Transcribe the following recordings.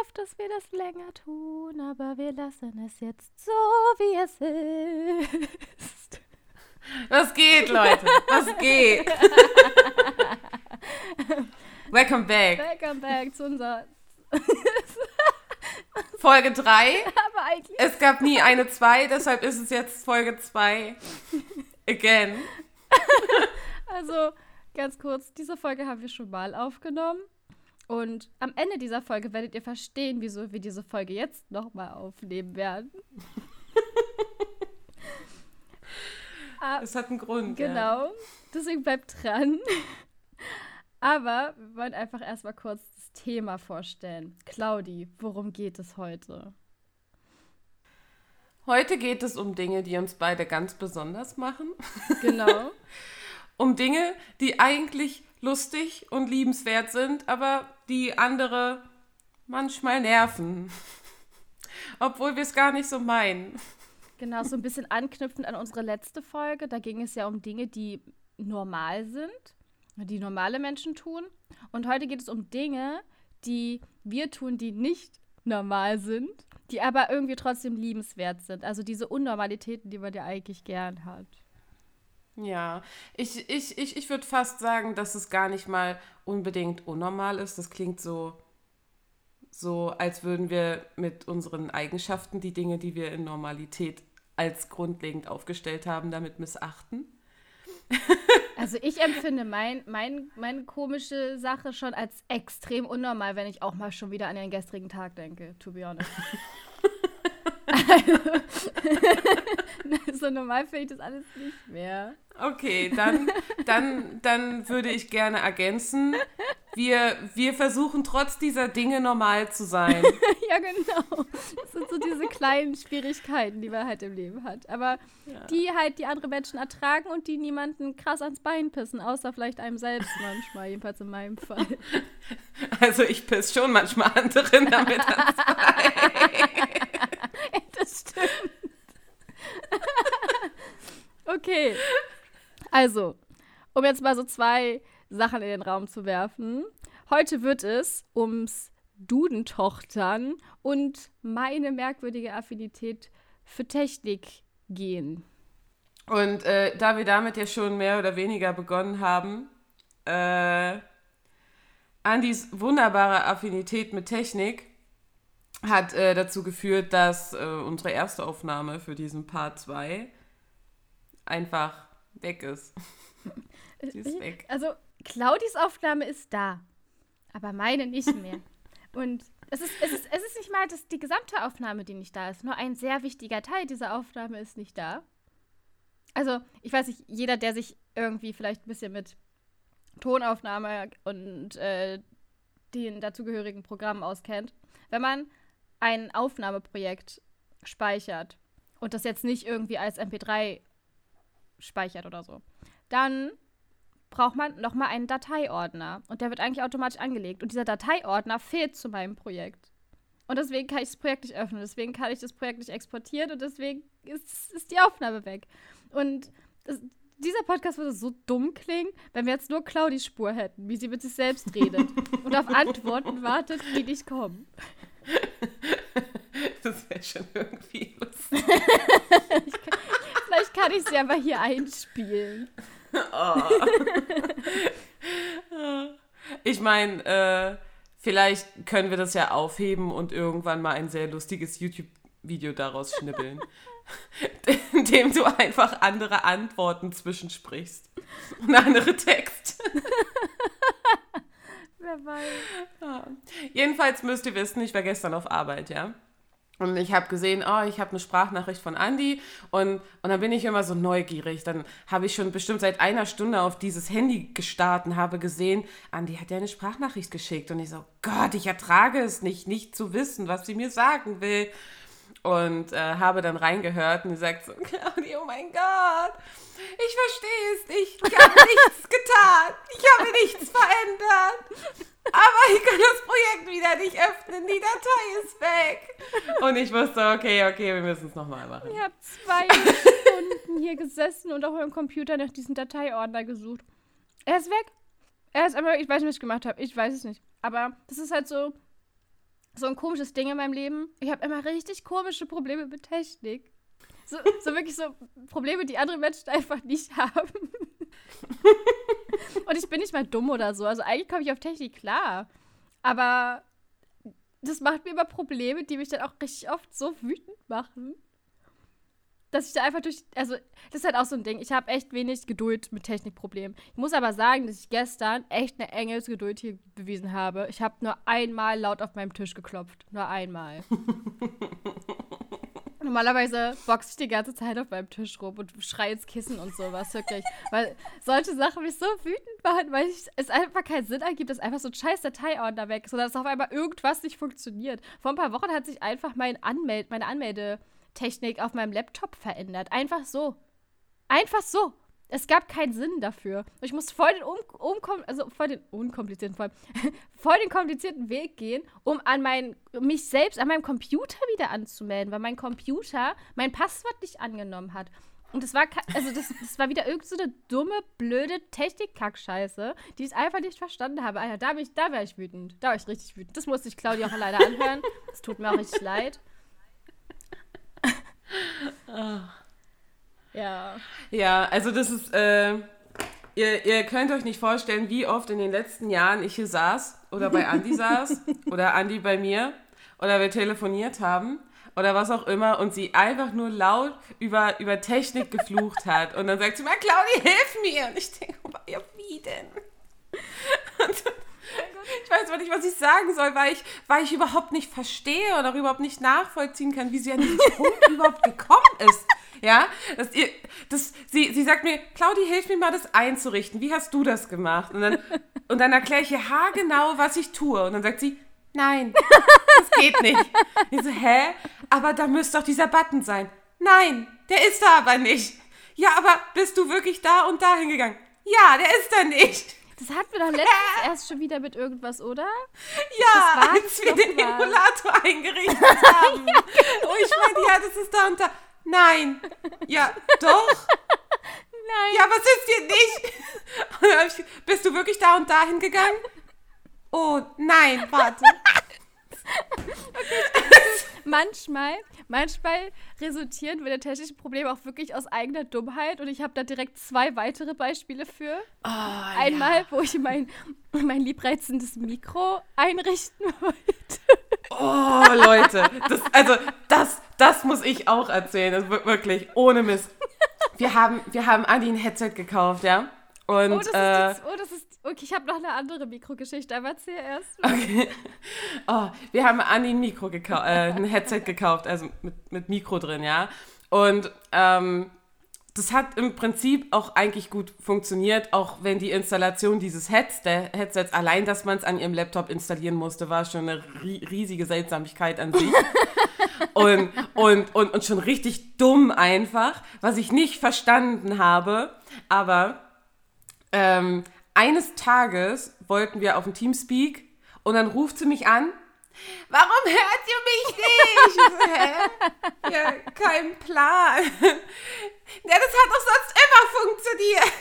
gehofft, dass wir das länger tun, aber wir lassen es jetzt so, wie es ist. Was geht, Leute? Was geht? Welcome back. Welcome back zu unserer Folge 3. aber eigentlich Es gab nie eine 2, deshalb ist es jetzt Folge 2. Again. Also, ganz kurz, diese Folge haben wir schon mal aufgenommen. Und am Ende dieser Folge werdet ihr verstehen, wieso wir diese Folge jetzt nochmal aufnehmen werden. Ah, Es hat einen Grund. Ja. genau. Deswegen bleibt dran. Aber wir wollen einfach erstmal kurz das Thema vorstellen. Claudi, worum geht es heute? Heute geht es um Dinge, die uns beide ganz besonders machen. Genau. Um Dinge, die eigentlich lustig und liebenswert sind, aber die andere manchmal nerven. Obwohl wir es gar nicht so meinen. Genau, so ein bisschen anknüpfend an unsere letzte Folge. Da ging es ja um Dinge, die normal sind, die normale Menschen tun. Und heute geht es um Dinge, die wir tun, die nicht normal sind, die aber irgendwie trotzdem liebenswert sind. Also diese Unnormalitäten, die man ja eigentlich gern hat. Ja, ich, ich, ich, ich würde fast sagen, dass es gar nicht mal unbedingt unnormal ist. Das klingt so, so, als würden wir mit unseren Eigenschaften die Dinge, die wir in Normalität als grundlegend aufgestellt haben, damit missachten. Also ich empfinde mein, mein, meine komische Sache schon als extrem unnormal, wenn ich auch mal schon wieder an den gestrigen Tag denke, to be honest. so normal finde ich das alles nicht mehr. Okay, dann, dann, dann würde ich gerne ergänzen. Wir, wir versuchen trotz dieser Dinge normal zu sein. ja, genau. Das sind so diese kleinen Schwierigkeiten, die man halt im Leben hat. Aber Ja. die halt die andere Menschen ertragen und die niemanden krass ans Bein pissen, außer vielleicht einem selbst manchmal, jedenfalls in meinem Fall. Also ich piss schon manchmal anderen damit ans das stimmt. okay. Also, um jetzt mal so zwei Sachen in den Raum zu werfen. Heute wird es ums Dudentochtern und meine merkwürdige Affinität für Technik gehen. Und äh, da wir damit ja schon mehr oder weniger begonnen haben, äh, Andys wunderbare Affinität mit Technik hat äh, dazu geführt, dass äh, unsere erste Aufnahme für diesen Part 2 einfach weg ist. Die ist weg. Also, Claudis Aufnahme ist da, aber meine nicht mehr. Und es ist, es ist, es ist nicht mal das, die gesamte Aufnahme, die nicht da ist. Nur ein sehr wichtiger Teil dieser Aufnahme ist nicht da. Also, ich weiß nicht, jeder, der sich irgendwie vielleicht ein bisschen mit Tonaufnahme und äh, den dazugehörigen Programmen auskennt, wenn man ein Aufnahmeprojekt speichert und das jetzt nicht irgendwie als MP3 speichert oder so, dann braucht man nochmal einen Dateiordner. Und der wird eigentlich automatisch angelegt. Und dieser Dateiordner fehlt zu meinem Projekt. Und deswegen kann ich das Projekt nicht öffnen. Deswegen kann ich das Projekt nicht exportieren. Und deswegen ist, ist die Aufnahme weg. Und das, dieser Podcast würde so dumm klingen, wenn wir jetzt nur Claudis Spur hätten, wie sie mit sich selbst redet und auf Antworten wartet, die nicht kommen. Das wäre schon irgendwie lustig. Kann ich sie aber hier einspielen. Ich meine, äh, vielleicht können wir das ja aufheben und irgendwann mal ein sehr lustiges YouTube-Video daraus schnibbeln. Indem du einfach andere Antworten zwischensprichst. Und andere Text. Wer weiß. Ja. Jedenfalls müsst ihr wissen, ich war gestern auf Arbeit, ja. Und ich habe gesehen, oh, ich habe eine Sprachnachricht von Andy und, und dann bin ich immer so neugierig. Dann habe ich schon bestimmt seit einer Stunde auf dieses Handy gestarrt und habe gesehen, Andy hat ja eine Sprachnachricht geschickt. Und ich so, Gott, ich ertrage es nicht, nicht zu wissen, was sie mir sagen will. Und äh, habe dann reingehört und sie sagt so, Claudia, oh mein Gott, ich verstehe es nicht. Ich habe nichts getan. Ich habe nichts verändert. Aber ich kann das Projekt wieder nicht öffnen. Die Datei ist weg. Und ich wusste, okay, okay, wir müssen es nochmal machen. Ich habe zwei Stunden hier gesessen und auf meinem Computer nach diesem Dateiordner gesucht. Er ist weg. Er ist einfach, ich weiß nicht, was ich gemacht habe. Ich weiß es nicht. Aber das ist halt so, so ein komisches Ding in meinem Leben. Ich habe immer richtig komische Probleme mit Technik. So, so wirklich so Probleme, die andere Menschen einfach nicht haben. Und ich bin nicht mal dumm oder so. Also eigentlich komme ich auf Technik klar. Aber das macht mir immer Probleme, die mich dann auch richtig oft so wütend machen dass ich da einfach durch. Also, das ist halt auch so ein Ding. Ich habe echt wenig Geduld mit Technikproblemen. Ich muss aber sagen, dass ich gestern echt eine Engelsgeduld hier bewiesen habe. Ich habe nur einmal laut auf meinem Tisch geklopft. Nur einmal. Normalerweise boxe ich die ganze Zeit auf meinem Tisch rum und schreie ins Kissen und sowas, wirklich. weil solche Sachen mich so wütend machen, weil ich, es einfach keinen Sinn ergibt, dass einfach so ein scheiß Dateiordner weg ist, sondern dass auf einmal irgendwas nicht funktioniert. Vor ein paar Wochen hat sich einfach mein Anmeld meine Anmelde- Technik auf meinem Laptop verändert. Einfach so. Einfach so. Es gab keinen Sinn dafür. Ich musste voll den, um, um, also voll den unkomplizierten, voll, voll den komplizierten Weg gehen, um an mein, mich selbst an meinem Computer wieder anzumelden, weil mein Computer mein Passwort nicht angenommen hat. Und das war, also das, das war wieder irgend so dumme, blöde Technik-Kack-Scheiße, die ich einfach nicht verstanden habe. Alter, da, da wäre ich wütend. Da war ich richtig wütend. Das musste ich Claudia auch leider anhören. Es tut mir auch richtig leid. Ja. Ja, also das ist, äh, ihr, ihr könnt euch nicht vorstellen, wie oft in den letzten Jahren ich hier saß oder bei Andi saß oder Andi bei mir oder wir telefoniert haben oder was auch immer und sie einfach nur laut über, über Technik geflucht hat. Und dann sagt sie mal, Claudia, hilf mir. Und ich denke, ja, wie denn? Ich weiß aber nicht, was ich sagen soll, weil ich, weil ich überhaupt nicht verstehe oder überhaupt nicht nachvollziehen kann, wie sie an diesen Punkt überhaupt gekommen ist. Ja, das, ihr, das, sie, sie sagt mir, Claudi, hilf mir mal, das einzurichten. Wie hast du das gemacht? Und dann, und dann erkläre ich ihr haargenau, was ich tue. Und dann sagt sie, nein, das geht nicht. Ich so, hä? Aber da müsste doch dieser Button sein. Nein, der ist da aber nicht. Ja, aber bist du wirklich da und da hingegangen? Ja, der ist da nicht. Das hatten wir doch letztens erst schon wieder mit irgendwas, oder? Ja, als wir den mal. Emulator eingerichtet haben. ja, genau. Oh, ich meine, ja, das ist da und da. Nein. Ja, doch. Nein. Ja, was ist hier nicht? Ich, bist du wirklich da und da hingegangen? Oh, nein, warte. Okay, manchmal manchmal resultieren meine technischen Probleme auch wirklich aus eigener Dummheit und ich habe da direkt zwei weitere Beispiele für. Oh, Einmal, ja. wo ich mein, mein liebreizendes Mikro einrichten wollte. Oh, Leute, das, also das, das muss ich auch erzählen, das wirklich, ohne Mist. Wir haben, wir haben Andi ein Headset gekauft, ja? Und, oh, das äh, ist jetzt, oh, das ist Okay, ich habe noch eine andere Mikrogeschichte, aber erzähl erst. Okay. Oh, wir haben Anni ein Mikro gekauft, äh, ein Headset gekauft, also mit, mit Mikro drin, ja. Und ähm, das hat im Prinzip auch eigentlich gut funktioniert, auch wenn die Installation dieses Heads, der Headsets, allein, dass man es an ihrem Laptop installieren musste, war schon eine riesige Seltsamkeit an sich. und, und, und, und schon richtig dumm einfach, was ich nicht verstanden habe. Aber ähm, eines Tages wollten wir auf dem Teamspeak und dann ruft sie mich an. Warum hört ihr mich nicht? so, hä? Ja, kein Plan. Ja, das hat doch sonst immer funktioniert.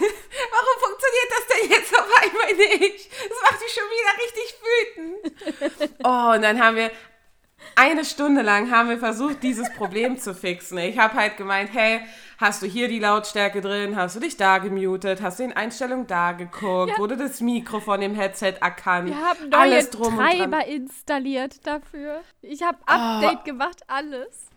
Warum funktioniert das denn jetzt auf einmal nicht? Das macht mich schon wieder richtig wütend. Oh, und dann haben wir eine Stunde lang haben wir versucht, dieses Problem zu fixen. Ich habe halt gemeint, hey, hast du hier die Lautstärke drin, hast du dich da gemutet, hast du in Einstellungen da geguckt, ja. wurde das Mikro von dem Headset erkannt, wir haben neue alles drum Treiber installiert dafür. Ich habe Update oh. gemacht, alles.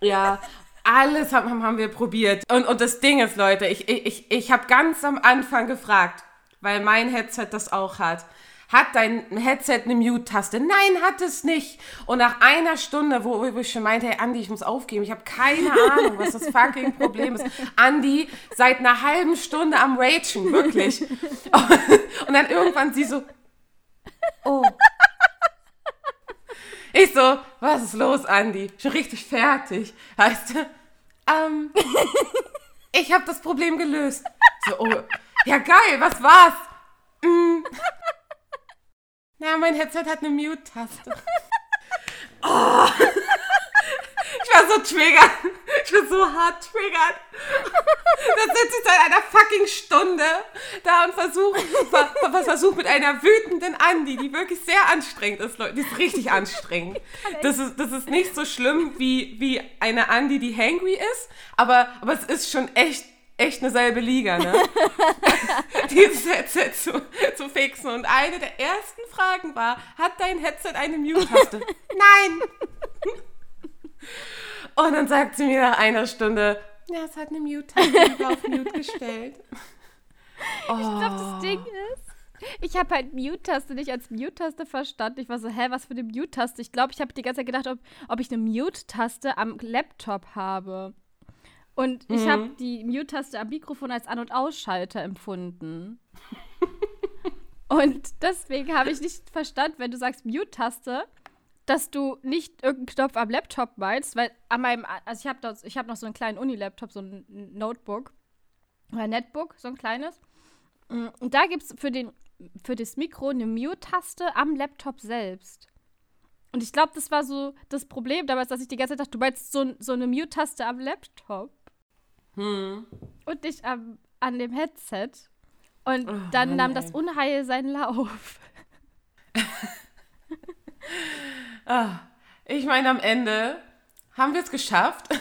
Ja, alles haben, haben wir probiert. Und, und das Ding ist, Leute, ich, ich, ich habe ganz am Anfang gefragt, weil mein Headset das auch hat hat dein Headset eine Mute-Taste? Nein, hat es nicht. Und nach einer Stunde, wo, ich schon meinte, hey Andi, ich muss aufgeben, ich habe keine Ahnung, was das fucking Problem ist. Andi, seit einer halben Stunde am Ragen, wirklich. Und dann irgendwann sie so, oh. Ich so, was ist los, Andi? Schon richtig fertig. Heißt, ähm, ich habe das Problem gelöst. So, oh, ja geil, was war's? Mm, na, mein Headset hat eine Mute-Taste. oh. Ich war so triggert. Ich bin so hart triggert. Dann sitze ich seit einer fucking Stunde da und versuche ver versuch mit einer wütenden Andi, die wirklich sehr anstrengend ist, Leute. Die ist richtig anstrengend. Das ist, das ist nicht so schlimm wie, wie eine Andi, die hangry ist, aber, aber es ist schon echt echt eine selbe Liga, ne? Dieses Headset zu, zu fixen. Und eine der ersten Fragen war, hat dein Headset eine Mute-Taste? Nein! Und dann sagt sie mir nach einer Stunde, ja, es hat eine Mute-Taste, auf Mute gestellt. Oh. Ich glaube, das Ding ist, ich habe halt Mute-Taste nicht als Mute-Taste verstanden. Ich war so, hä, was für eine Mute-Taste? Ich glaube, ich habe die ganze Zeit gedacht, ob, ob ich eine Mute-Taste am Laptop habe. Und ich habe mhm. die Mute-Taste am Mikrofon als An- und Ausschalter empfunden. und deswegen habe ich nicht verstanden, wenn du sagst Mute-Taste, dass du nicht irgendeinen Knopf am Laptop meinst, weil an meinem, also ich habe hab noch so einen kleinen Uni-Laptop, so ein Notebook oder Netbook, so ein kleines. Und da gibt es für, für das Mikro eine Mute-Taste am Laptop selbst. Und ich glaube, das war so das Problem damals, dass ich die ganze Zeit dachte, du meinst so, so eine Mute-Taste am Laptop. Hm. Und nicht am, an dem Headset. Und oh, dann Mann, nahm ey. das Unheil seinen Lauf. Ah, ich meine, am Ende haben wir es geschafft.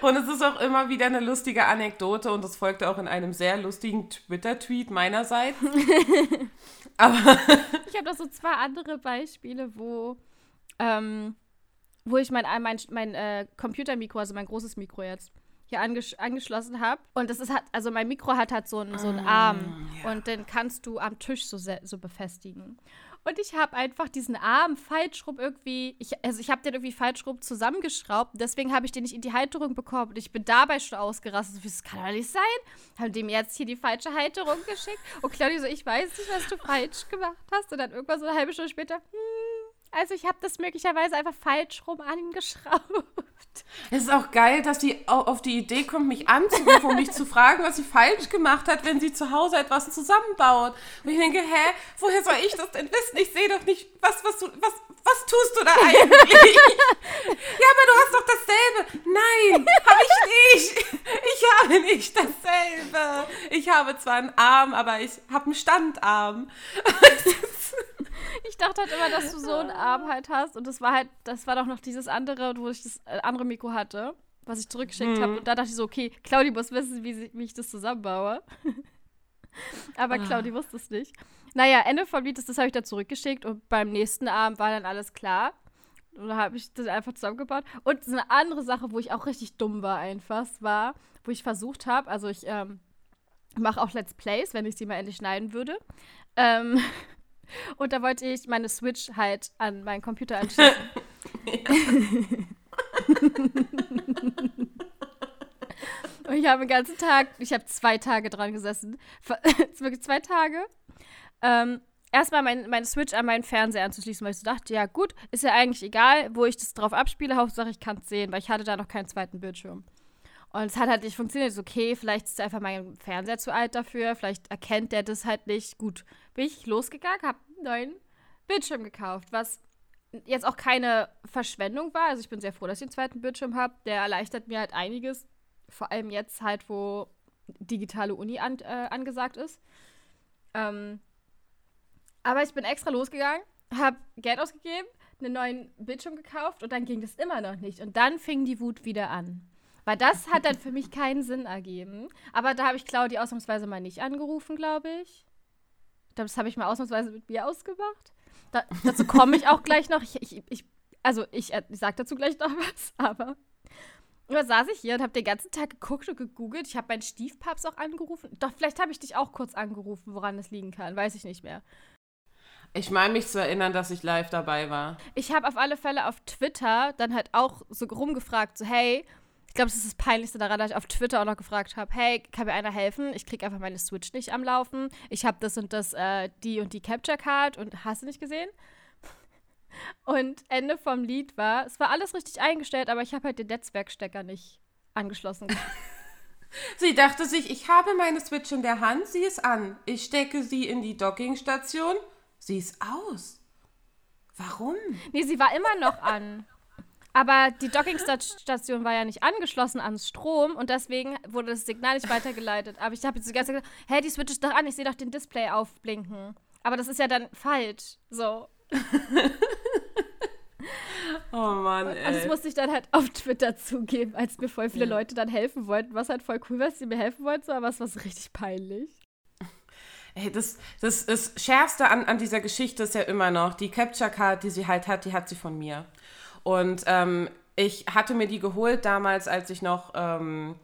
Und es ist auch immer wieder eine lustige Anekdote und es folgte auch in einem sehr lustigen Twitter-Tweet meinerseits. Aber ich habe noch so zwei andere Beispiele, wo, ähm, wo ich mein, mein, mein äh, Computermikro, also mein großes Mikro jetzt, hier anges angeschlossen habe. Und das ist halt, also mein Mikro hat halt so, einen, so einen ah, Arm ja. und den kannst du am Tisch so, so befestigen. Und ich habe einfach diesen Arm falsch rum irgendwie, ich, also ich habe den irgendwie falsch rum zusammengeschraubt. Deswegen habe ich den nicht in die Halterung bekommen. Und ich bin dabei schon ausgerastet. Das kann doch nicht sein. Haben dem jetzt hier die falsche Halterung geschickt. Und Claudia so, ich weiß nicht, was du falsch gemacht hast. Und dann irgendwann so eine halbe Stunde später, hm, also ich habe das möglicherweise einfach falsch rum angeschraubt. Es ist auch geil, dass sie auf die Idee kommt, mich anzurufen, um mich zu fragen, was sie falsch gemacht hat, wenn sie zu Hause etwas zusammenbaut. Und ich denke, hä, woher soll ich das denn wissen? Ich sehe doch nicht, was, was, du, was, was tust du da eigentlich? ja, aber du hast doch dasselbe. Nein, habe ich nicht. Ich habe nicht dasselbe. Ich habe zwar einen Arm, aber ich habe einen Standarm. Ich dachte halt immer, dass du so einen Arm halt hast. Und das war halt, das war doch noch dieses andere, wo ich das äh, andere Mikro hatte, was ich zurückgeschickt mhm. habe. Und da dachte ich so, okay, Claudi muss wissen, wie, sie, wie ich das zusammenbaue. Aber ah. Claudi wusste es nicht. Naja, Ende vom Lied ist, das habe ich dann zurückgeschickt und beim nächsten Abend war dann alles klar. Und da habe ich das einfach zusammengebaut. Und so eine andere Sache, wo ich auch richtig dumm war, einfach, war, wo ich versucht habe, also ich ähm, mache auch Let's Plays, wenn ich sie mal endlich schneiden würde. Ähm, Und da wollte ich meine Switch halt an meinen Computer anschließen. Und ich habe den ganzen Tag, ich habe zwei Tage dran gesessen. wirklich zwei Tage. Ähm, erstmal mein, meine Switch an meinen Fernseher anzuschließen, weil ich so dachte, ja gut, ist ja eigentlich egal, wo ich das drauf abspiele, Hauptsache ich kann es sehen, weil ich hatte da noch keinen zweiten Bildschirm. Und es hat halt nicht funktioniert. So, okay, vielleicht ist einfach mein Fernseher zu alt dafür, vielleicht erkennt der das halt nicht. Gut, bin ich losgegangen, habe einen neuen Bildschirm gekauft, was jetzt auch keine Verschwendung war. Also ich bin sehr froh, dass ich einen zweiten Bildschirm habe. Der erleichtert mir halt einiges. Vor allem jetzt halt, wo digitale Uni an, äh, angesagt ist. Ähm, aber ich bin extra losgegangen, habe Geld ausgegeben, einen neuen Bildschirm gekauft und dann ging das immer noch nicht. Und dann fing die Wut wieder an. Weil das hat dann für mich keinen Sinn ergeben. Aber da habe ich Claudi ausnahmsweise mal nicht angerufen, glaube ich. Das habe ich mal ausnahmsweise mit mir ausgemacht. Da, dazu komme ich auch gleich noch. Ich, ich, ich also ich, äh, ich sage dazu gleich noch was, aber da saß ich hier und habe den ganzen Tag geguckt und gegoogelt. Ich habe meinen Stiefpaps auch angerufen. Doch, vielleicht habe ich dich auch kurz angerufen, woran es liegen kann. Weiß ich nicht mehr. Ich meine mich zu erinnern, dass ich live dabei war. Ich habe auf alle Fälle auf Twitter dann halt auch so rumgefragt, so hey, ich glaube, das ist das Peinlichste daran, dass ich auf Twitter auch noch gefragt habe, hey, kann mir einer helfen? Ich kriege einfach meine Switch nicht am Laufen. Ich habe das und das, äh, die und die Capture Card und hast du nicht gesehen? Und Ende vom Lied war, es war alles richtig eingestellt, aber ich habe halt den Netzwerkstecker nicht angeschlossen. sie dachte sich, ich habe meine Switch in der Hand, sie ist an. Ich stecke sie in die Dockingstation, sie ist aus. Warum? Nee, sie war immer noch an. Aber die Dockingstation war ja nicht angeschlossen ans Strom und deswegen wurde das Signal nicht weitergeleitet. Aber ich habe jetzt die ganze Zeit gesagt, hä, die Switch ist doch an, ich sehe doch den Display aufblinken. Aber das ist ja dann falsch. So. oh Mann, ey. Und das musste ich dann halt auf Twitter zugeben, als mir voll viele ja. Leute dann helfen wollten, was halt voll cool war, dass sie mir helfen wollten, aber es war so richtig peinlich. Hey, das, das, das Schärfste an, an dieser Geschichte ist ja immer noch, die Capture Card, die sie halt hat, die hat sie von mir. Und ähm, ich hatte mir die geholt damals, als ich noch ähm,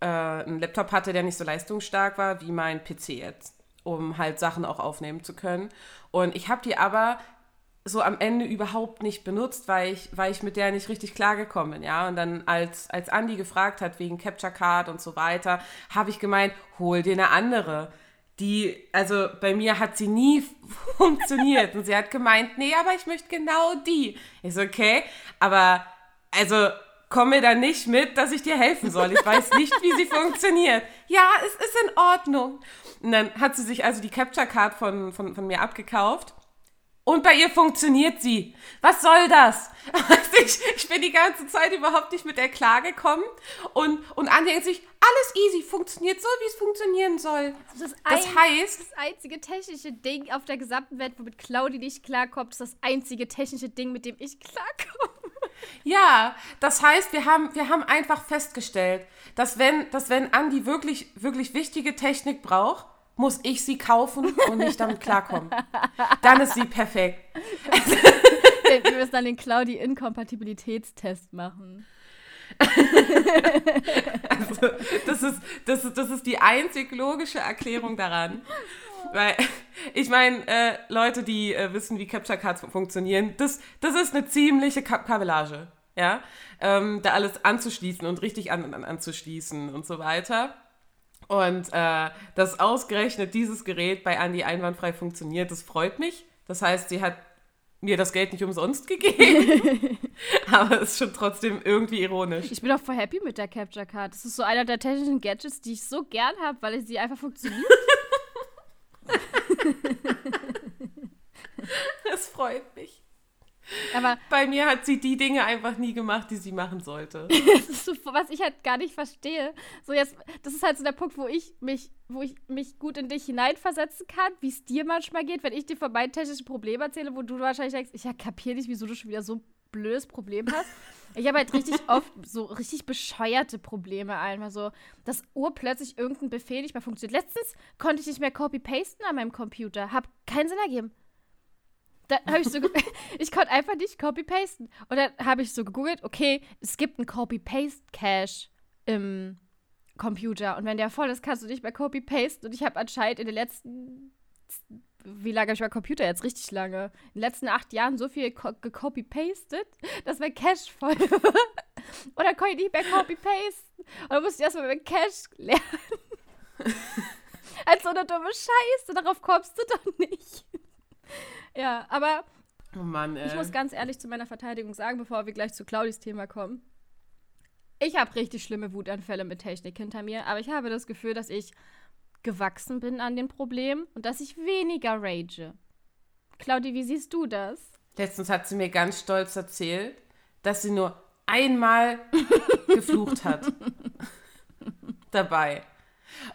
äh, einen Laptop hatte, der nicht so leistungsstark war wie mein PC jetzt, um halt Sachen auch aufnehmen zu können. Und ich habe die aber so am Ende überhaupt nicht benutzt, weil ich, weil ich mit der nicht richtig klargekommen bin, ja. Und dann, als, als Andi gefragt hat wegen Capture Card und so weiter, habe ich gemeint, hol dir eine andere die, also bei mir hat sie nie funktioniert. Und sie hat gemeint, nee, aber ich möchte genau die. So, okay, aber also komm mir da nicht mit, dass ich dir helfen soll. Ich weiß nicht, wie sie funktioniert. Ja, es ist in Ordnung. Und dann hat sie sich also die Capture Card von, von, von mir abgekauft und bei ihr funktioniert sie. Was soll das? Ich, ich bin die ganze Zeit überhaupt nicht mit der klargekommen. Und, und Anja denkt sich, alles easy, funktioniert so, wie es funktionieren soll. Das, das ein, heißt. Das einzige technische Ding auf der gesamten Welt, womit Claudi nicht klarkommt, ist das einzige technische Ding, mit dem ich klarkomme. Ja, das heißt, wir haben, wir haben einfach festgestellt, dass wenn, dass wenn Andi wirklich, wirklich wichtige Technik braucht, muss ich sie kaufen und nicht damit klarkommen. Dann ist sie perfekt. Wir müssen dann den Claudi-Inkompatibilitätstest machen. also, das ist, das, ist, das ist die einzig logische Erklärung daran. Weil, ich meine, äh, Leute, die äh, wissen, wie Capture Cards funktionieren, das, das ist eine ziemliche Kabellage. Ja? Ähm, da alles anzuschließen und richtig an, an, anzuschließen und so weiter. Und äh, dass ausgerechnet dieses Gerät bei Andi einwandfrei funktioniert, das freut mich. Das heißt, sie hat mir das Geld nicht umsonst gegeben. Aber es ist schon trotzdem irgendwie ironisch. Ich bin auch voll happy mit der Capture Card. Das ist so einer der technischen Gadgets, die ich so gern habe, weil sie einfach funktioniert. das freut mich. Aber bei mir hat sie die Dinge einfach nie gemacht, die sie machen sollte. so, was ich halt gar nicht verstehe. So jetzt, das ist halt so der Punkt, wo ich mich, wo ich mich gut in dich hineinversetzen kann, wie es dir manchmal geht, wenn ich dir von meinen technischen Problemen erzähle, wo du wahrscheinlich denkst, ich ja, kapiere nicht, wieso du schon wieder so ein blödes Problem hast. Ich habe halt richtig oft so richtig bescheuerte Probleme einfach so, dass urplötzlich irgendein Befehl nicht mehr funktioniert. Letztens konnte ich nicht mehr copy-pasten an meinem Computer. Hab keinen Sinn ergeben. Da habe ich so, ich konnte einfach nicht copy-pasten. Und dann habe ich so gegoogelt, okay, es gibt einen Copy-Paste-Cache im Computer. Und wenn der voll ist, kannst du nicht mehr copy-pasten. Und ich habe anscheinend in den letzten, wie lange habe ich mein Computer jetzt? Richtig lange. In den letzten acht Jahren so viel gecopy-pastet, dass mein Cache voll war. Und dann konnte ich nicht mehr copy-pasten. Und dann musste ich erstmal meinen Cache lernen. Als so eine dumme Scheiße, darauf kommst du doch nicht. Ja, aber oh Mann, ich muss ganz ehrlich zu meiner Verteidigung sagen, bevor wir gleich zu Claudis Thema kommen. Ich habe richtig schlimme Wutanfälle mit Technik hinter mir, aber ich habe das Gefühl, dass ich gewachsen bin an den Problemen und dass ich weniger rage. Claudi, wie siehst du das? Letztens hat sie mir ganz stolz erzählt, dass sie nur einmal geflucht hat. Dabei.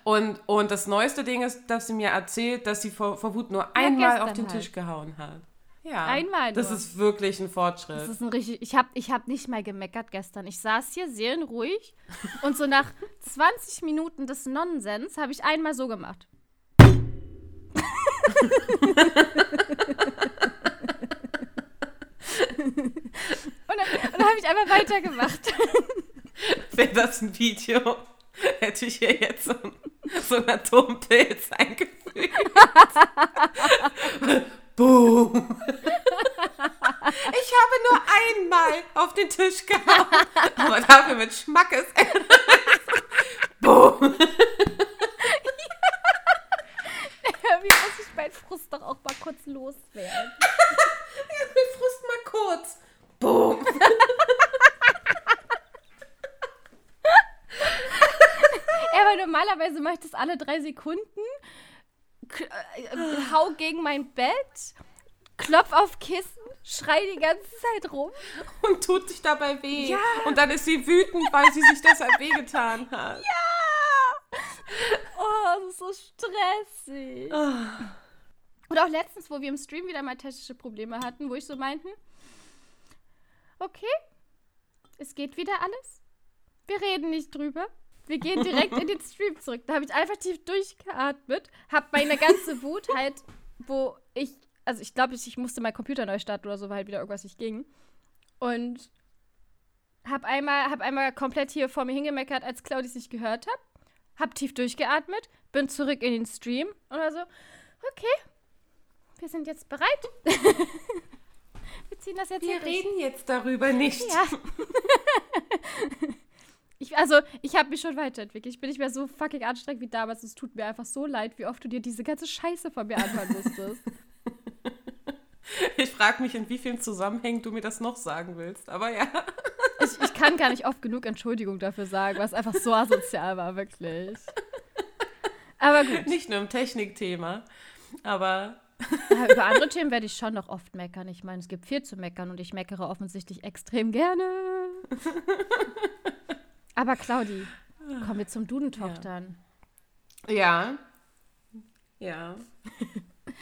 Und, und das neueste Ding ist, dass sie mir erzählt, dass sie vor, vor Wut nur ja, einmal auf den halt. Tisch gehauen hat. Ja, einmal. Das ist wirklich ein Fortschritt. Das ist ein richtig. Ich habe ich hab nicht mal gemeckert gestern. Ich saß hier seelenruhig und so nach 20 Minuten des Nonsens habe ich einmal so gemacht. und dann, dann habe ich einfach weitergemacht. Wäre das ein Video? hätte ich hier jetzt so, so einen Atompilz eingefügt. Boom. Ich habe nur einmal auf den Tisch gehauen, aber dafür mit Schmackes. Boom. Ja. Wie muss ich meinen Frust doch auch mal kurz loswerden? Ja, den Frust mal kurz. Boom. weil normalerweise mache ich das alle drei Sekunden. Äh, hau gegen mein Bett, klopf auf Kissen, schreit die ganze Zeit rum. Und tut sich dabei weh. Ja. Und dann ist sie wütend, weil sie sich deshalb wehgetan hat. Ja! Oh, das ist so stressig. Ah. Oder auch letztens, wo wir im Stream wieder mal technische Probleme hatten, wo ich so meinten, okay, es geht wieder alles. Wir reden nicht drüber. Wir gehen direkt in den Stream zurück. Da habe ich einfach tief durchgeatmet, habe meine ganze Wut halt, wo ich, also ich glaube, ich musste meinen Computer neu starten oder so, weil halt wieder irgendwas nicht ging. Und habe einmal, hab einmal komplett hier vor mir hingemeckert, als Claudi es nicht gehört hat. Hab tief durchgeatmet, bin zurück in den Stream und war so, okay, wir sind jetzt bereit. wir ziehen das jetzt Wir hier durch. reden jetzt darüber nicht. Ja. ich, also, ich habe mich schon weiterentwickelt. Ich bin nicht mehr so fucking anstrengend wie damals. Es tut mir einfach so leid, wie oft du dir diese ganze Scheiße von mir anhören musstest. Ich frage mich, in wie vielen Zusammenhängen du mir das noch sagen willst. Aber ja. ich, ich kann gar nicht oft genug Entschuldigung dafür sagen, weil es einfach so asozial war, wirklich. Aber gut. Nicht nur im Technikthema. Aber Ja, über andere Themen werde ich schon noch oft meckern. Ich meine, es gibt viel zu meckern und ich meckere offensichtlich extrem gerne. Aber Claudi, kommen wir zum Dudentochtern. ja. Ja.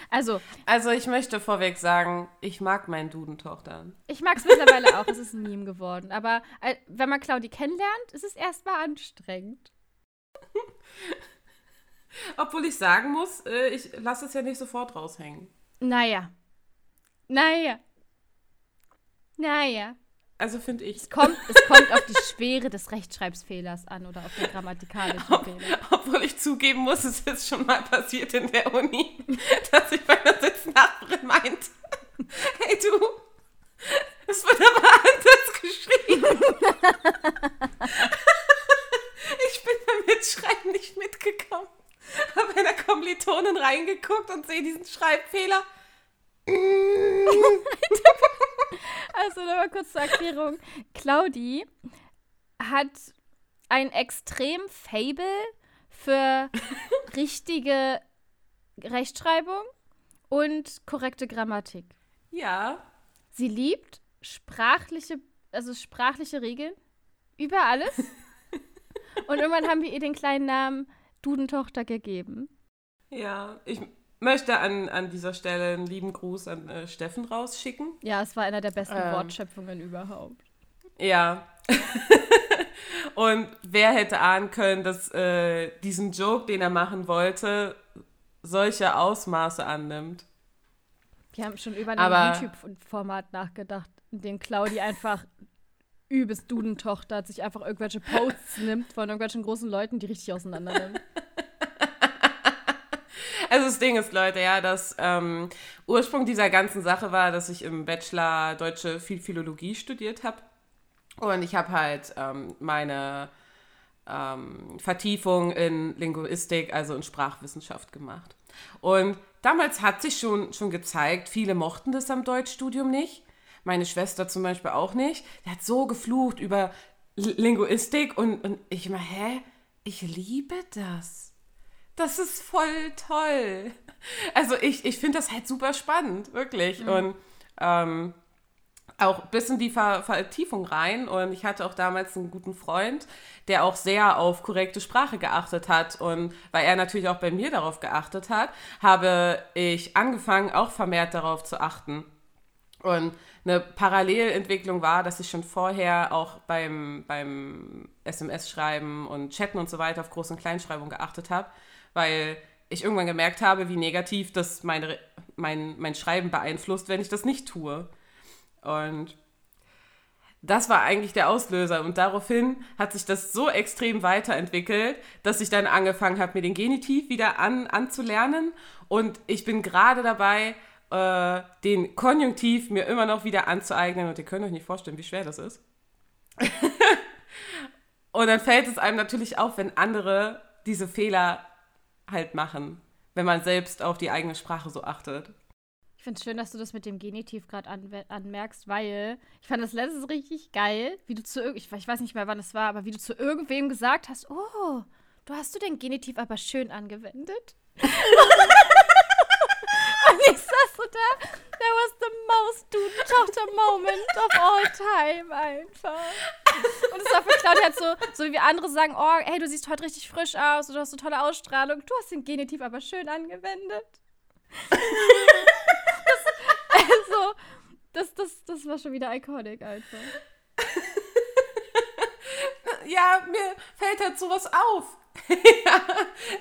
Also, Also ich möchte vorweg sagen, ich mag meinen Dudentochtern. ich mag es mittlerweile auch. Es ist ein Meme geworden. Aber äh, wenn man Claudi kennenlernt, ist es erstmal anstrengend. Obwohl ich sagen muss, äh, ich lasse es ja nicht sofort raushängen. Naja. Naja. Naja. Also finde ich. Es kommt, es kommt auf die Schwere des Rechtschreibsfehlers an oder auf den grammatikalischen Fehler. Obwohl ich zugeben muss, es ist schon mal passiert in der Uni, dass ich bei einer Sitznachbarin meinte, hey du, es wird aber anders geschrieben. ich bin beim Mitschreiben nicht mitgekommen. Habe bei einer Kommilitonin reingeguckt und sehe diesen Schreibfehler. Also nochmal kurz zur Erklärung. Claudi hat ein extrem Fable für richtige Rechtschreibung und korrekte Grammatik. Ja, Sie liebt sprachliche, also sprachliche Regeln über alles. Und irgendwann haben wir ihr den kleinen Namen Dudentochter gegeben. ja. Ich möchte an, an dieser Stelle einen lieben Gruß an äh, Steffen rausschicken. Ja, es war einer der besten Ähm. Wortschöpfungen überhaupt. Ja. Und wer hätte ahnen können, dass äh, diesen Joke, den er machen wollte, solche Ausmaße annimmt. Wir haben schon über ein YouTube-Format nachgedacht, in dem Claudi einfach übelst Dudentochter sich einfach irgendwelche Posts nimmt von irgendwelchen großen Leuten, die richtig auseinander nimmt. Also das Ding ist, Leute, ja, dass ähm, Ursprung dieser ganzen Sache war, dass ich im Bachelor Deutsche Phil- Philologie studiert habe. Und ich habe halt ähm, meine ähm, Vertiefung in Linguistik, also in Sprachwissenschaft gemacht. Und damals hat sich schon, schon gezeigt, viele mochten das am Deutschstudium nicht. Meine Schwester zum Beispiel auch nicht. Die hat so geflucht über Linguistik und, und ich immer, hä? Ich liebe das. Das ist voll toll. Also ich, ich finde das halt super spannend, wirklich. Und ähm, auch bis in die Ver Vertiefung rein. Und ich hatte auch damals einen guten Freund, der auch sehr auf korrekte Sprache geachtet hat. Und weil er natürlich auch bei mir darauf geachtet hat, habe ich angefangen, auch vermehrt darauf zu achten. Und eine Parallelentwicklung war, dass ich schon vorher auch beim, beim SMS-Schreiben und Chatten und so weiter auf Groß- und Kleinschreibung geachtet habe, weil ich irgendwann gemerkt habe, wie negativ das meine, mein, mein Schreiben beeinflusst, wenn ich das nicht tue. Und das war eigentlich der Auslöser. Und daraufhin hat sich das so extrem weiterentwickelt, dass ich dann angefangen habe, mir den Genitiv wieder an, anzulernen. Und ich bin gerade dabei, äh, den Konjunktiv mir immer noch wieder anzueignen. Und ihr könnt euch nicht vorstellen, wie schwer das ist. Und dann fällt es einem natürlich auf, wenn andere diese Fehler halt machen, wenn man selbst auf die eigene Sprache so achtet. Ich finde es schön, dass du das mit dem Genitiv gerade anwe- anmerkst, weil ich fand das letztes richtig geil, wie du zu ich, ich weiß nicht mehr, wann es war, aber wie du zu irgendwem gesagt hast, oh, du hast du den Genitiv aber schön angewendet. Und ich saß so da, that was the Studenttochter-Moment of all time einfach. Und es war für Claudia halt so, so wie andere sagen, oh, hey, du siehst heute richtig frisch aus, du hast so tolle Ausstrahlung. Du hast den Genitiv aber schön angewendet. das, also, das, das, das war schon wieder iconic einfach. ja, mir fällt halt sowas auf. ja,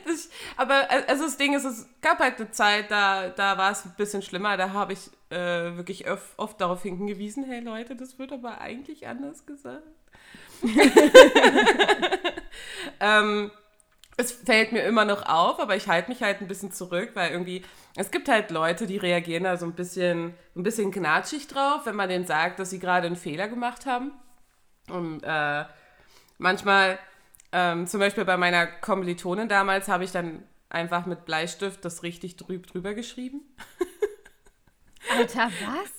das, aber äh, also das Ding ist, es gab halt eine Zeit, da, da war es ein bisschen schlimmer. Da habe ich äh, wirklich oft, oft darauf hingewiesen, hey Leute, das wird aber eigentlich anders gesagt. ähm, es fällt mir immer noch auf, aber ich halte mich halt ein bisschen zurück, weil irgendwie, es gibt halt Leute, die reagieren da so ein bisschen, ein bisschen knatschig drauf, wenn man denen sagt, dass sie gerade einen Fehler gemacht haben. Und äh, manchmal ähm, zum Beispiel bei meiner Kommilitonin damals habe ich dann einfach mit Bleistift das richtig drüb drüber geschrieben. Alter, was?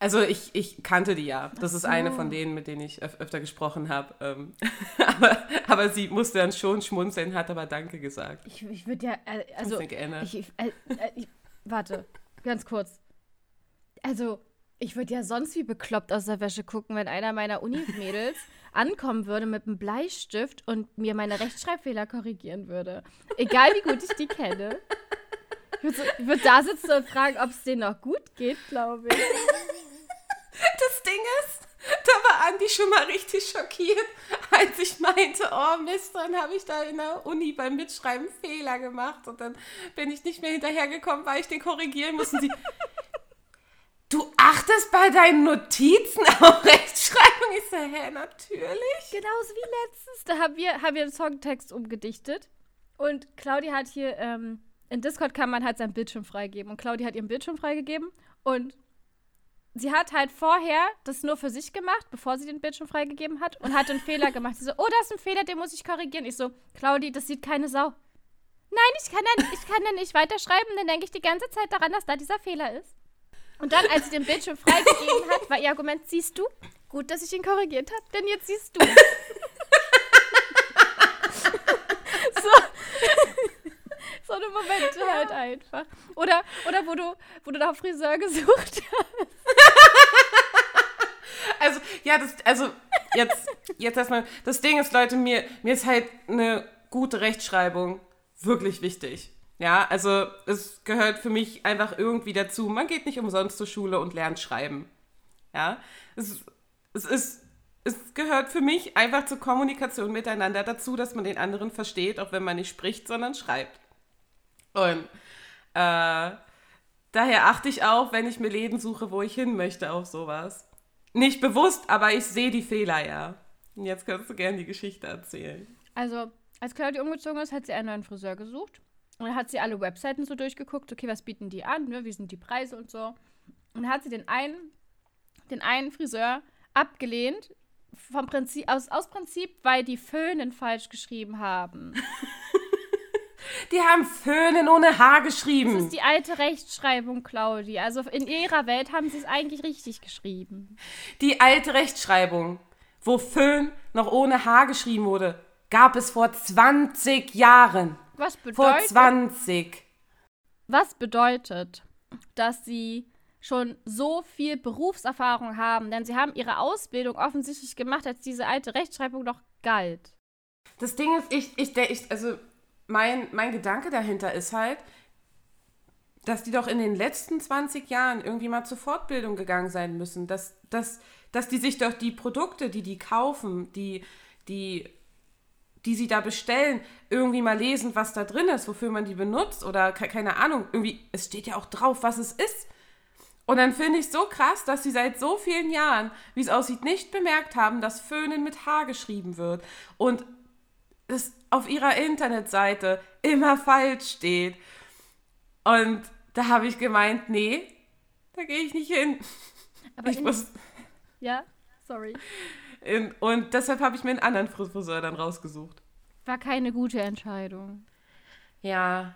Also ich, ich kannte die ja. Das so. ist eine von denen, mit denen ich öf öfter gesprochen habe. Ähm, aber, aber sie musste dann schon schmunzeln, hat aber Danke gesagt. Ich, ich würde ja, äh, also, ich, ich, äh, äh, ich, warte, ganz kurz. Also, ich würde ja sonst wie bekloppt aus der Wäsche gucken, wenn einer meiner Uni-Mädels ankommen würde mit einem Bleistift und mir meine Rechtschreibfehler korrigieren würde. Egal wie gut ich die kenne. Ich würde, so, würd da sitzen und fragen, ob es denen noch gut geht, glaube ich. Das Ding ist, da war Andi schon mal richtig schockiert, als ich meinte, oh Mist, dann habe ich da in der Uni beim Mitschreiben Fehler gemacht und dann bin ich nicht mehr hinterhergekommen, weil ich den korrigieren musste. Sie, Du achtest bei deinen Notizen auf Rechtschreibung? Ich so, hä, natürlich. Genauso wie letztens. Da haben wir, haben wir einen Songtext umgedichtet. Und Claudia hat hier, ähm, in Discord kann man halt seinen Bildschirm freigeben. Und Claudia hat ihren Bildschirm freigegeben. Und sie hat halt vorher das nur für sich gemacht, bevor sie den Bildschirm freigegeben hat. Und hat einen Fehler gemacht. Sie so, oh, das ist ein Fehler, den muss ich korrigieren. Ich so, Claudia, das sieht keine Sau. Nein, ich kann dann, ich kann dann nicht weiterschreiben. Dann denke ich die ganze Zeit daran, dass da dieser Fehler ist. Und dann, als sie den Bildschirm freigegeben hat, war ihr Argument, siehst du? Gut, dass ich ihn korrigiert habe, denn jetzt siehst du. so. so eine Momente ja. halt einfach. Oder, oder wo du, wo du nach Friseur gesucht hast. also, ja, das, also, jetzt, jetzt erstmal, das Ding ist, Leute, mir, mir ist halt eine gute Rechtschreibung wirklich wichtig. Ja, also es gehört für mich einfach irgendwie dazu. Man geht nicht umsonst zur Schule und lernt schreiben. Ja, es, es ist, es gehört für mich einfach zur Kommunikation miteinander dazu, dass man den anderen versteht, auch wenn man nicht spricht, sondern schreibt. Und äh, daher achte ich auch, wenn ich mir Läden suche, wo ich hin möchte, auf sowas. Nicht bewusst, aber ich sehe die Fehler ja. Und jetzt kannst du gerne die Geschichte erzählen. Also, als Claudia umgezogen ist, hat sie einen neuen Friseur gesucht. Und dann hat sie alle Webseiten so durchgeguckt, okay, was bieten die an, ne? wie sind die Preise und so. Und dann hat sie den einen, den einen Friseur abgelehnt, vom Prinzip, aus, aus Prinzip, weil die Föhnen falsch geschrieben haben. Die haben Föhnen ohne H geschrieben. Das ist die alte Rechtschreibung, Claudi. Also in ihrer Welt haben sie es eigentlich richtig geschrieben. Die alte Rechtschreibung, wo Föhn noch ohne H geschrieben wurde, gab es vor 20 Jahren. Was bedeutet, Vor 20. Was bedeutet, dass sie schon so viel Berufserfahrung haben, denn sie haben ihre Ausbildung offensichtlich gemacht, als diese alte Rechtschreibung noch galt. Das Ding ist, ich, ich, ich also mein, mein Gedanke dahinter ist halt, dass die doch in den letzten 20 Jahren irgendwie mal zur Fortbildung gegangen sein müssen, dass, dass, dass die sich doch die Produkte, die die kaufen, die, die die sie da bestellen, irgendwie mal lesen, was da drin ist, wofür man die benutzt oder keine Ahnung, irgendwie, es steht ja auch drauf, was es ist. Und dann finde ich so krass, dass sie seit so vielen Jahren, wie es aussieht, nicht bemerkt haben, dass Föhnen mit H geschrieben wird und es auf ihrer Internetseite immer falsch steht. Und da habe ich gemeint, nee, da gehe ich nicht hin. Aber ich muss. Ja, sorry. In, und deshalb habe ich mir einen anderen Friseur dann rausgesucht. War keine gute Entscheidung. Ja.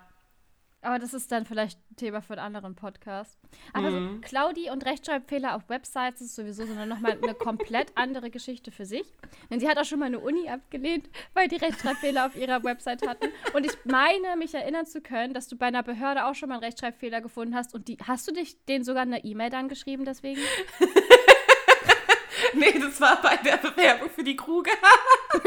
Aber das ist dann vielleicht ein Thema für einen anderen Podcast. Aber Mhm. so Claudi und Rechtschreibfehler auf Websites ist sowieso so nochmal eine komplett andere Geschichte für sich. Denn sie hat auch schon mal eine Uni abgelehnt, weil die Rechtschreibfehler auf ihrer Website hatten. Und ich meine, mich erinnern zu können, dass du bei einer Behörde auch schon mal einen Rechtschreibfehler gefunden hast. Und die, hast du dich denen sogar eine E-Mail dann geschrieben deswegen? Nee, das war bei der Bewerbung für die Kruger.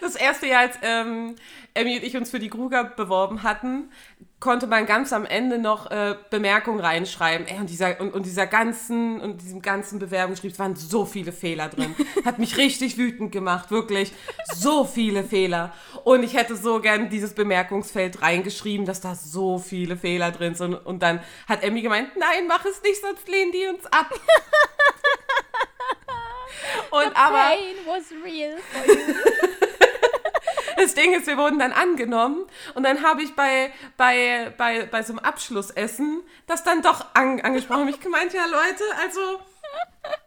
das erste Jahr, als ähm, Emmy und ich uns für die Kruger beworben hatten, konnte man ganz am Ende noch äh, Bemerkungen reinschreiben. Ey, und, dieser, und, und dieser ganzen, und diesem ganzen Bewerbungsschrieb waren so viele Fehler drin. Hat mich richtig wütend gemacht, wirklich. So viele Fehler. Und ich hätte so gern dieses Bemerkungsfeld reingeschrieben, dass da so viele Fehler drin sind. Und dann hat Emmy gemeint, nein, mach es nicht, sonst lehnen die uns ab. Und aber Pain was real. for you. das Ding ist, wir wurden dann angenommen und dann habe ich bei, bei, bei, bei so einem Abschlussessen das dann doch an, angesprochen. Ich gemeint, ja Leute, also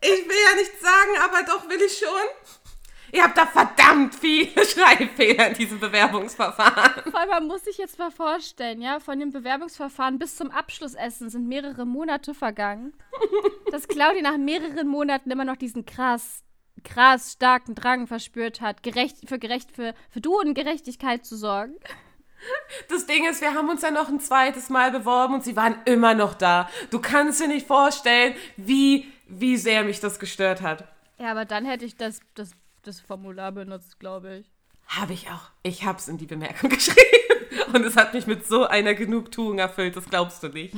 ich will ja nichts sagen, aber doch will ich schon. Ihr habt da verdammt viele Schreibfehler in diesem Bewerbungsverfahren. Vor allem, man muss sich jetzt mal vorstellen, ja, von dem Bewerbungsverfahren bis zum Abschlussessen sind mehrere Monate vergangen. dass Claudia nach mehreren Monaten immer noch diesen krass, krass starken Drang verspürt hat, gerecht, für, gerecht, für, für Du und Gerechtigkeit zu sorgen. Das Ding ist, wir haben uns ja noch ein zweites Mal beworben und sie waren immer noch da. Du kannst dir nicht vorstellen, wie, wie sehr mich das gestört hat. Ja, aber dann hätte ich das, das, das Formular benutzt, glaube ich. Habe ich auch. Ich habe es in die Bemerkung geschrieben. Und es hat mich mit so einer Genugtuung erfüllt, das glaubst du nicht.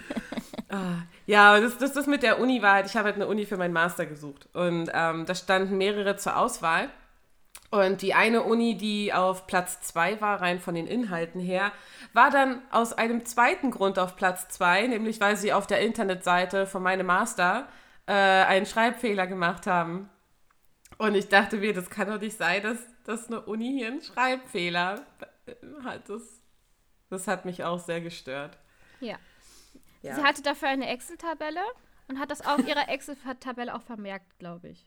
ah, ja, das, das, das mit der Uni war halt, ich habe halt eine Uni für meinen Master gesucht. Und ähm, da standen mehrere zur Auswahl. Und die eine Uni, die auf Platz 2 war, rein von den Inhalten her, war dann aus einem zweiten Grund auf Platz 2, nämlich weil sie auf der Internetseite von meinem Master äh, einen Schreibfehler gemacht haben. Und ich dachte mir, das kann doch nicht sein, dass, dass eine Uni hier einen Schreibfehler hat. Das, das hat mich auch sehr gestört. Ja. Ja. Sie hatte dafür eine Excel-Tabelle und hat das auf ihrer Excel-Tabelle auch vermerkt, glaube ich.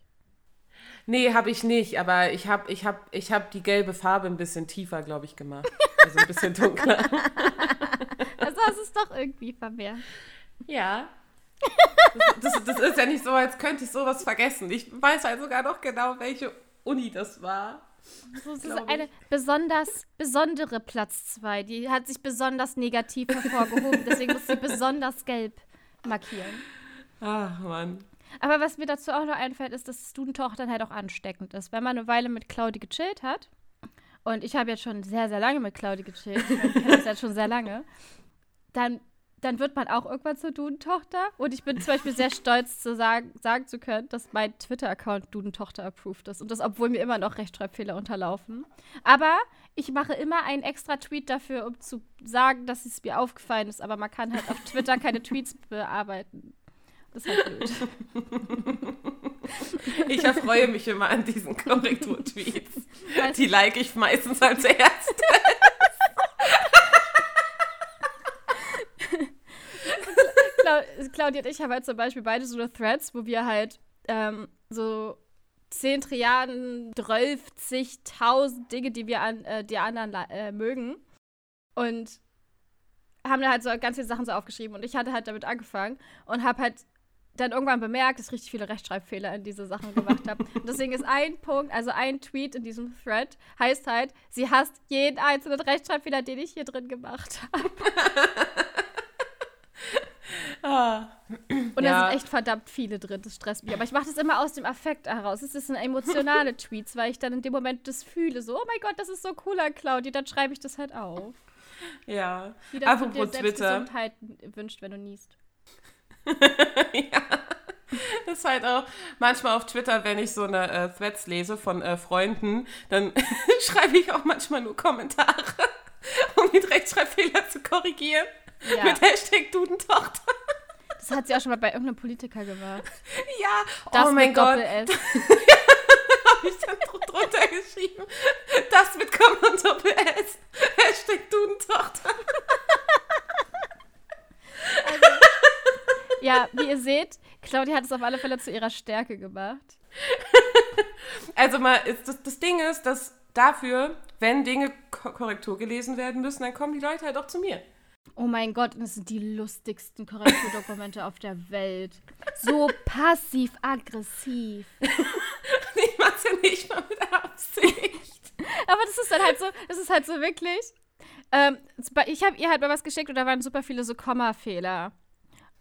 Nee, habe ich nicht, aber ich habe ich hab, ich hab die gelbe Farbe ein bisschen tiefer, glaube ich, gemacht. Also ein bisschen dunkler. Also hast es doch irgendwie vermerkt. Ja. Das, das, das ist ja nicht so, als könnte ich sowas vergessen. Ich weiß halt sogar noch genau, welche Uni das war. So, es ist eine besonders besondere Platz 2. Die hat sich besonders negativ hervorgehoben. Deswegen muss sie besonders gelb markieren. Ach, Mann. Aber was mir dazu auch noch einfällt, ist, dass Studentochtern halt auch ansteckend ist. Wenn man eine Weile mit Claudi gechillt hat, und ich habe jetzt schon sehr, sehr lange mit Claudi gechillt, ich ich kenne das jetzt schon sehr lange, dann, dann wird man auch irgendwann zur Dudentochter. Und ich bin zum Beispiel sehr stolz zu sagen, sagen zu können, dass mein Twitter-Account Dudentochter approved ist. Und das, obwohl mir immer noch Rechtschreibfehler unterlaufen. Aber ich mache immer einen extra Tweet dafür, um zu sagen, dass es mir aufgefallen ist. Aber man kann halt auf Twitter keine Tweets bearbeiten. Das ist halt blöd. Ich erfreue mich immer an diesen Korrektur-Tweets. Die like ich meistens als erstes. Clau Claudia und ich haben halt zum Beispiel beide so eine Threads, wo wir halt ähm, so 10 Trilliarden, 12.000 Dinge, die wir an äh, die anderen äh, mögen. Und haben da halt so ganz viele Sachen so aufgeschrieben. Und ich hatte halt damit angefangen und habe halt dann irgendwann bemerkt, dass ich richtig viele Rechtschreibfehler in diese Sachen gemacht habe. Und deswegen ist ein Punkt, also ein Tweet in diesem Thread, heißt halt, sie hasst jeden einzelnen Rechtschreibfehler, den ich hier drin gemacht habe. Ah. Und Ja. da sind echt verdammt viele drin, das stresst mich. Aber ich mache das immer aus dem Affekt heraus. Es sind emotionale Tweets, weil ich dann in dem Moment das fühle. So, oh mein Gott, das ist so cool an Claudia. Dann schreibe ich das halt auf. Ja. Wie das du dir Apropos selbst Twitter. Gesundheit wünscht, wenn du niest. ja. Das ist halt auch manchmal auf Twitter, wenn ich so eine äh, Threads lese von äh, Freunden, dann schreibe ich auch manchmal nur Kommentare, um die Rechtschreibfehler zu korrigieren. Ja, Mit Hashtag Dudentochter. Das hat sie auch schon mal bei irgendeinem Politiker gemacht. Ja, Das oh mein mit Gott, Doppel-S. habe ich dann dr- drunter geschrieben. Das mit Komma und Doppel-S. Hashtag Dudentochter. Ja, wie ihr seht, Claudia hat es auf alle Fälle zu ihrer Stärke gemacht. Also mal, das, das Ding ist, dass dafür, wenn Dinge Korrektur gelesen werden müssen, dann kommen die Leute halt auch zu mir. Oh mein Gott, das sind die lustigsten Korrekturdokumente auf der Welt. So passiv-aggressiv. Ich mach's ja nicht mal mit Absicht. Aber das ist dann halt so, das ist halt so wirklich. Ähm, ich habe ihr halt mal was geschickt und da waren super viele so Kommafehler.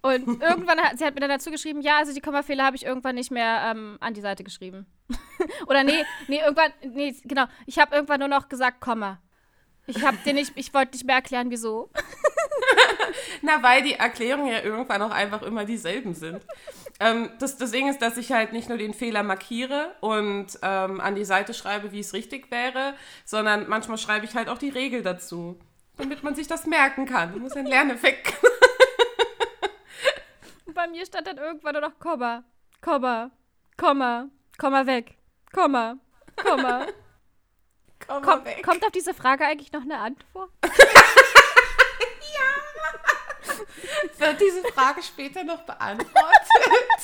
Und irgendwann hat sie hat mir dann dazu geschrieben, ja, also die Kommafehler habe ich irgendwann nicht mehr ähm, an die Seite geschrieben. Oder nee, nee, irgendwann, nee, genau. Ich habe irgendwann nur noch gesagt, Komma. Ich habe dir nicht, ich wollte nicht mehr erklären, wieso. Na, weil die Erklärungen ja irgendwann auch einfach immer dieselben sind. ähm, das, das Ding ist, dass ich halt nicht nur den Fehler markiere und ähm, an die Seite schreibe, wie es richtig wäre, sondern manchmal schreibe ich halt auch die Regel dazu, damit man sich das merken kann. Das muss ein Lerneffekt. Bei mir stand dann irgendwann nur noch Komma, Komma, Komma, Komma weg, Komma, Komma. Komma Komm, weg. kommt auf diese Frage eigentlich noch eine Antwort? Wird diese Frage später noch beantwortet?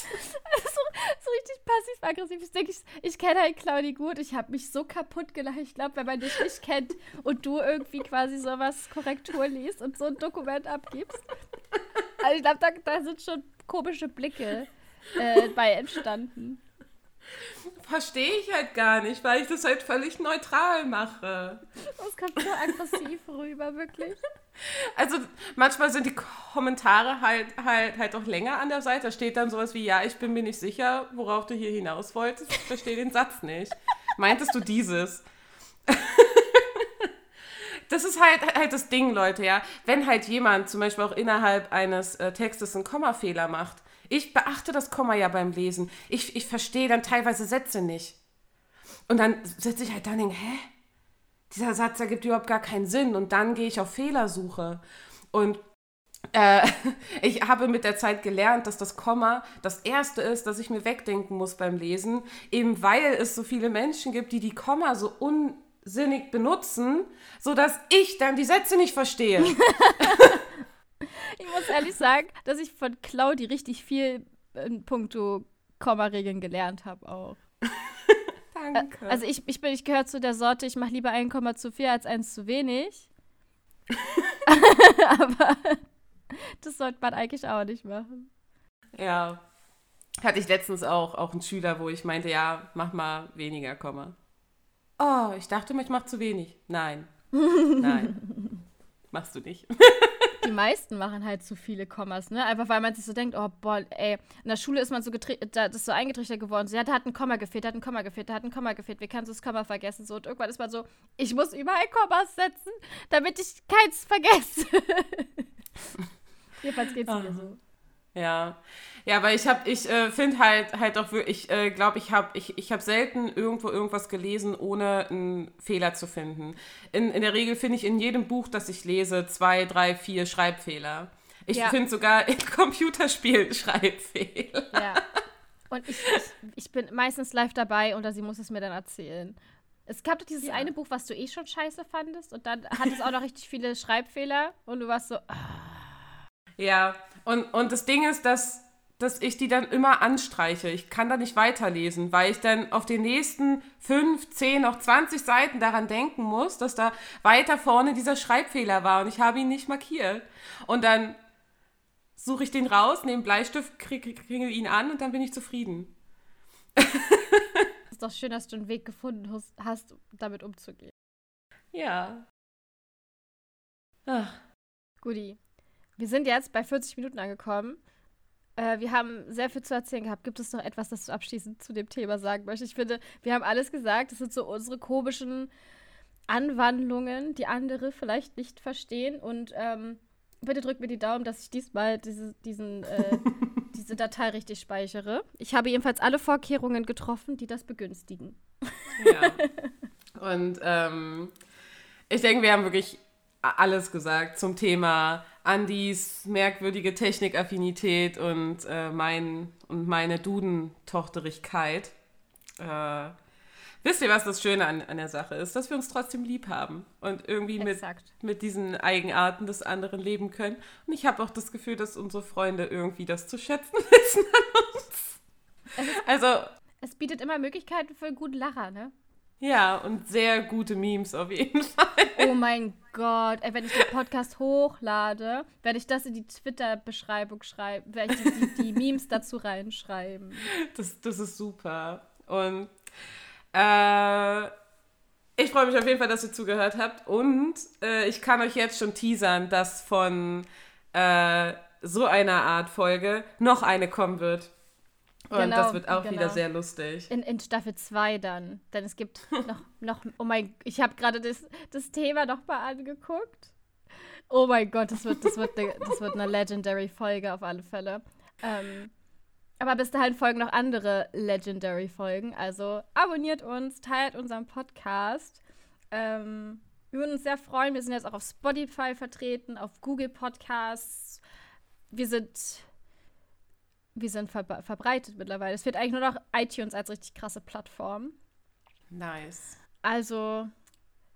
so, so richtig passiv-aggressiv. Ich denke, ich, ich kenne halt Claudi gut. Ich habe mich so kaputt gelacht. Ich glaube, wenn man dich nicht kennt und du irgendwie quasi sowas Korrektur liest und so ein Dokument abgibst. Also ich glaube, da, da sind schon komische Blicke äh, bei entstanden. Verstehe ich halt gar nicht, weil ich das halt völlig neutral mache. Das kommt so aggressiv rüber, wirklich. Also manchmal sind die Kommentare halt halt halt auch länger an der Seite. Da steht dann sowas wie, ja, ich bin mir nicht sicher, worauf du hier hinaus wolltest. Ich verstehe den Satz nicht. Meintest du dieses? das ist halt, halt das Ding, Leute, ja. Wenn halt jemand zum Beispiel auch innerhalb eines äh, Textes einen Kommafehler macht, ich beachte das Komma ja beim Lesen. Ich, ich verstehe dann teilweise Sätze nicht. Und dann sitze ich halt da und denke, hä? Dieser Satz ergibt überhaupt gar keinen Sinn. Und dann gehe ich auf Fehlersuche. Und äh, ich habe mit der Zeit gelernt, dass das Komma das Erste ist, das ich mir wegdenken muss beim Lesen, eben weil es so viele Menschen gibt, die die Komma so unsinnig benutzen, sodass ich dann die Sätze nicht verstehe. Ich muss ehrlich sagen, dass ich von Claudi richtig viel in puncto Komma-Regeln gelernt habe auch. Danke. Also ich, ich, bin, ich gehöre zu der Sorte, ich mache lieber ein Komma zu viel als eins zu wenig. Aber das sollte man eigentlich auch nicht machen. Ja. Hatte ich letztens auch, auch einen Schüler, wo ich meinte, ja, mach mal weniger Komma. Oh, ich dachte ich mach zu wenig. Nein. Nein. Machst du nicht. Die meisten machen halt zu viele Kommas, ne? Einfach weil man sich so denkt, oh boah, ey, in der Schule ist man so da ist so eingetrichtert geworden. So, ja, da hat ein Komma gefehlt, da hat ein Komma gefehlt, da hat ein Komma gefehlt. Wie kannst du das Komma vergessen? So, und irgendwann ist man so, ich muss überall Kommas setzen, damit ich keins vergesse. Jedenfalls geht's mir so. Ja, ja, aber ich habe, ich äh, finde halt, halt auch wirklich, ich äh, glaube, ich habe, ich, ich habe selten irgendwo irgendwas gelesen, ohne einen Fehler zu finden. In, in der Regel finde ich in jedem Buch, das ich lese, zwei, drei, vier Schreibfehler. Ich Ja. finde sogar in Computerspielen Schreibfehler. Ja. Und ich, ich, ich bin meistens live dabei und sie muss es mir dann erzählen. Es gab doch dieses Ja. eine Buch, was du eh schon scheiße fandest und dann hat es auch noch richtig viele Schreibfehler und du warst so, ah, Ja, und, und das Ding ist, dass, dass ich die dann immer anstreiche. Ich kann da nicht weiterlesen, weil ich dann auf den nächsten fünf, zehn, auch 20 Seiten daran denken muss, dass da weiter vorne dieser Schreibfehler war und ich habe ihn nicht markiert. Und dann suche ich den raus, nehme Bleistift, kriege kriege ihn an und dann bin ich zufrieden. es ist doch schön, dass du einen Weg gefunden hast, hast damit umzugehen. Ja. Ach, Guti. Wir sind jetzt bei 40 Minuten angekommen. Äh, wir haben sehr viel zu erzählen gehabt. Gibt es noch etwas, das du abschließend zu dem Thema sagen möchtest? Ich finde, wir haben alles gesagt. Das sind so unsere komischen Anwandlungen, die andere vielleicht nicht verstehen. Und ähm, bitte drückt mir die Daumen, dass ich diesmal diese, diesen, äh, diese Datei richtig speichere. Ich habe jedenfalls alle Vorkehrungen getroffen, die das begünstigen. ja. Und ähm, ich denke, wir haben wirklich alles gesagt zum Thema Andys merkwürdige Technikaffinität und, äh, mein, und meine Duden-Tochterigkeit. Äh, wisst ihr, was das Schöne an, an der Sache ist? Dass wir uns trotzdem lieb haben und irgendwie mit, Exakt. mit diesen Eigenarten des anderen leben können. Und ich habe auch das Gefühl, dass unsere Freunde irgendwie das zu schätzen wissen an uns. Also, Es bietet immer Möglichkeiten für einen guten Lacher, ne? Ja, und sehr gute Memes auf jeden Fall. Oh mein Gott. Ey, wenn ich den Podcast hochlade, werde ich das in die Twitter-Beschreibung schreiben, werde ich die, die, die, Memes dazu reinschreiben. Das, das ist super. Und äh, ich freue mich auf jeden Fall, dass ihr zugehört habt. Und äh, ich kann euch jetzt schon teasern, dass von äh, so einer Art Folge noch eine kommen wird. Und genau, das wird auch genau. wieder sehr lustig. In, in Staffel 2 dann. Denn es gibt noch, noch oh mein, ich habe gerade das, das Thema noch mal angeguckt. Oh mein Gott, das wird, das wird, eine, das wird eine Legendary-Folge auf alle Fälle. Ähm, aber bis dahin folgen noch andere Legendary-Folgen. Also abonniert uns, teilt unseren Podcast. Ähm, wir würden uns sehr freuen. Wir sind jetzt auch auf Spotify vertreten, auf Google Podcasts. Wir sind wir sind ver verbreitet mittlerweile. Es wird eigentlich nur noch iTunes als richtig krasse Plattform. Nice. Also,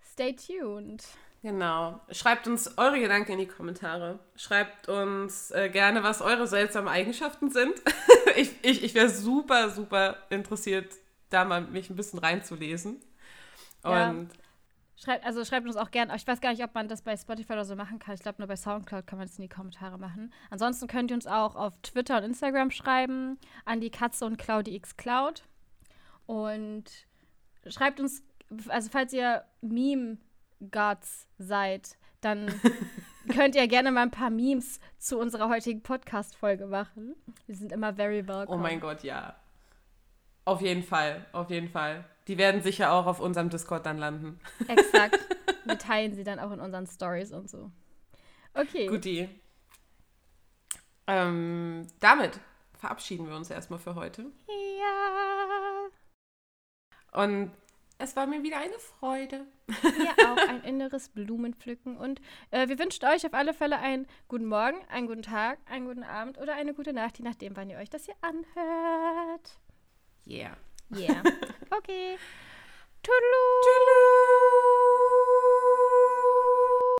stay tuned. Genau. Schreibt uns eure Gedanken in die Kommentare. Schreibt uns äh, gerne, was eure seltsamen Eigenschaften sind. ich ich, ich wäre super, super interessiert, da mal mich ein bisschen reinzulesen. Und ja. Schreibt, also schreibt uns auch gerne. Ich weiß gar nicht, ob man das bei Spotify oder so machen kann. Ich glaube, nur bei Soundcloud kann man das in die Kommentare machen. Ansonsten könnt ihr uns auch auf Twitter und Instagram schreiben, an die Katze und Claudi X Cloud. Und schreibt uns, also falls ihr Meme-Gods seid, dann könnt ihr gerne mal ein paar Memes zu unserer heutigen Podcast-Folge machen. Wir sind immer very welcome. Oh mein Gott, ja. Auf jeden Fall, auf jeden Fall. Die werden sicher auch auf unserem Discord dann landen. Exakt. Wir teilen sie dann auch in unseren Stories und so. Okay. Guti. Ähm, damit verabschieden wir uns erstmal für heute. Ja. Und es war mir wieder eine Freude. Ja, auch ein inneres Blumenpflücken. Und äh, wir wünschen euch auf alle Fälle einen guten Morgen, einen guten Tag, einen guten Abend oder eine gute Nacht, je nachdem, wann ihr euch das hier anhört. Yeah. Yeah. Okay. Toodaloo. Toodaloo.